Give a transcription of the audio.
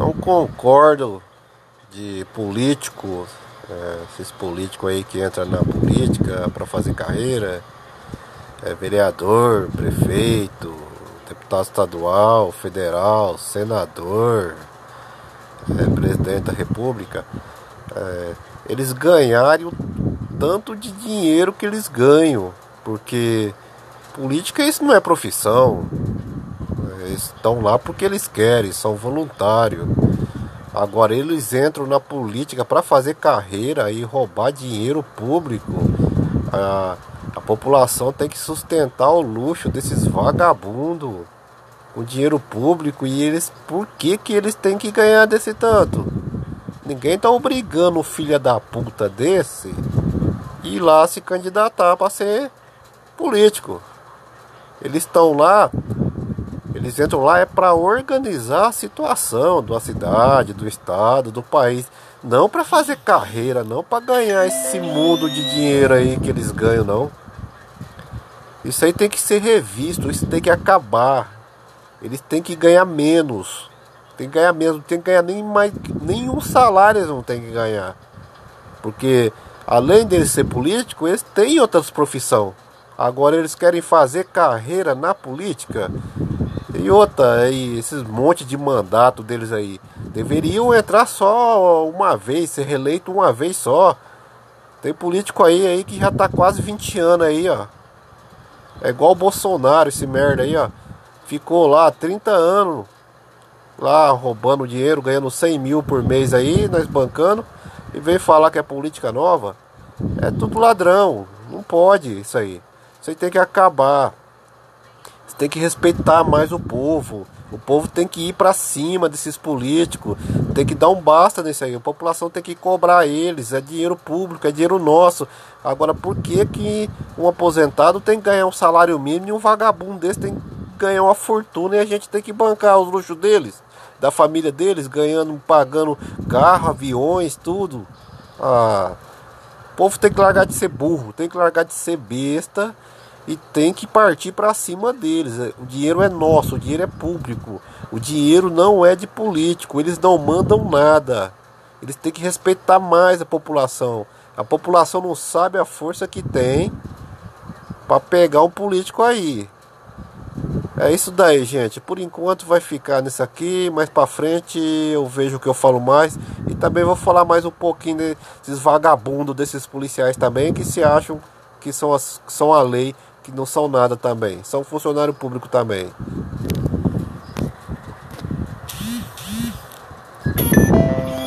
Não concordo de políticos, é, esses políticos aí que entram na política para fazer carreira, é, vereador, prefeito, deputado estadual, federal, senador, é, presidente da república, é, eles ganharem o tanto de dinheiro que eles ganham, porque política isso não é profissão, eles estão lá porque eles querem, são voluntários. Agora eles entram na política para fazer carreira e roubar dinheiro público. A, a população tem que sustentar o luxo desses vagabundos com dinheiro público e eles por que que eles têm que ganhar desse tanto? Ninguém tá obrigando o filho da puta desse ir lá se candidatar para ser político. Eles estão lá eles entram lá é para organizar a situação da cidade, do estado, do país, não para fazer carreira, não para ganhar esse mundo de dinheiro aí que eles ganham, não. Isso aí tem que ser revisto, isso tem que acabar. Eles têm que ganhar menos. Tem que ganhar menos, tem que ganhar nem mais nenhum salário eles não tem que ganhar. Porque além deles ser político, eles têm outras profissões. Agora eles querem fazer carreira na política. E outra, aí, esses monte de mandato deles aí, deveriam entrar só uma vez, ser reeleito uma vez só. Tem político aí, aí que já tá quase 20 anos aí, ó. É igual o Bolsonaro, esse merda aí, ó. Ficou lá 30 anos, lá roubando dinheiro, ganhando 100 mil por mês aí, nós bancando, e veio falar que é política nova. É tudo ladrão, não pode isso aí. Isso aí tem que acabar tem que respeitar mais o povo. O povo tem que ir para cima desses políticos, tem que dar um basta nisso aí. A população tem que cobrar eles, é dinheiro público, é dinheiro nosso. Agora, por que, que um aposentado tem que ganhar um salário mínimo e um vagabundo desse tem que ganhar uma fortuna e a gente tem que bancar os luxos deles, da família deles, ganhando, pagando carro, aviões, tudo? Ah, o povo tem que largar de ser burro, tem que largar de ser besta e tem que partir para cima deles. O dinheiro é nosso, o dinheiro é público. O dinheiro não é de político, eles não mandam nada. Eles têm que respeitar mais a população. A população não sabe a força que tem para pegar um político aí. É isso daí, gente. Por enquanto vai ficar nisso aqui. Mais para frente eu vejo o que eu falo mais. E também vou falar mais um pouquinho desses vagabundos, desses policiais também, que se acham que são, as, que são a lei que não são nada também, são funcionário público também.